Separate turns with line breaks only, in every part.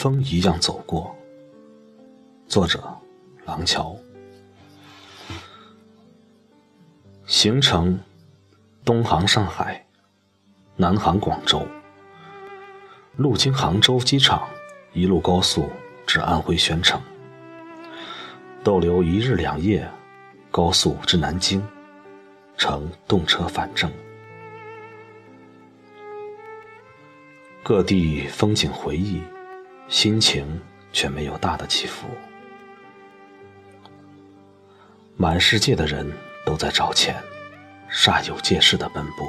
风一样走过。作者：廊桥。行程：东航上海，南航广州，路经杭州机场，一路高速至安徽宣城，逗留一日两夜，高速至南京，乘动车返正。各地风景回忆，心情却没有大的起伏。满世界的人都在找钱，煞有介事的奔波。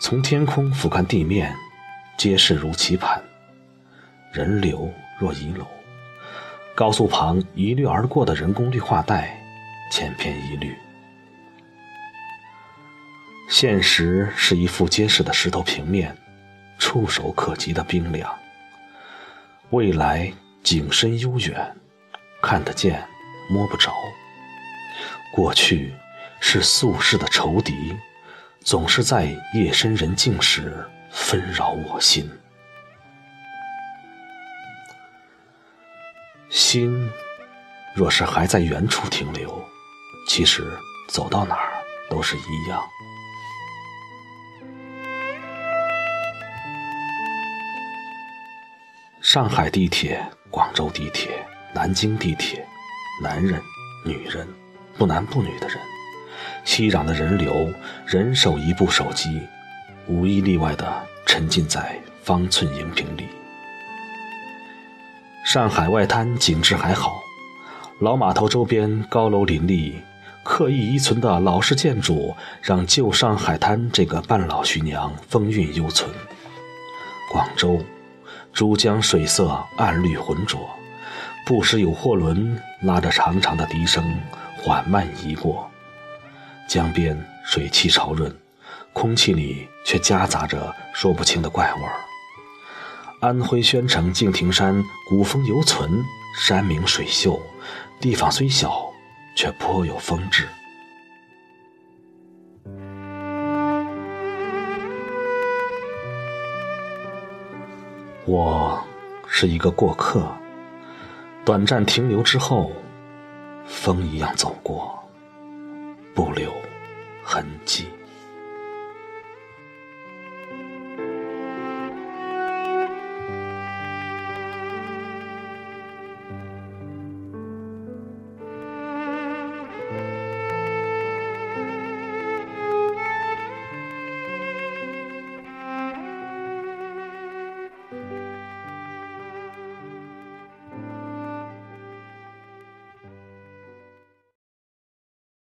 从天空俯瞰地面，皆是如棋盘，人流若遗楼。高速旁一掠而过的人工绿化带，千篇一律。现实是一副结实的石头平面。触手可及的冰凉，未来景深悠远，看得见，摸不着。过去是宿世的仇敌，总是在夜深人静时纷扰我心。心若是还在原处停留，其实走到哪儿都是一样。上海地铁、广州地铁、南京地铁，男人、女人，不男不女的人，熙攘的人流，人手一部手机，无一例外的沉浸在方寸荧屏里。上海外滩景致还好，老码头周边高楼林立，刻意遗存的老式建筑让旧上海滩这个半老徐娘风韵犹存。广州。珠江水色暗绿浑浊，不时有货轮拉着长长的笛声缓慢移过。江边水汽潮润，空气里却夹杂着说不清的怪味儿。安徽宣城敬亭山古风犹存，山明水秀，地方虽小，却颇有风致。我是一个过客，短暂停留之后，风一样走过，不留痕迹。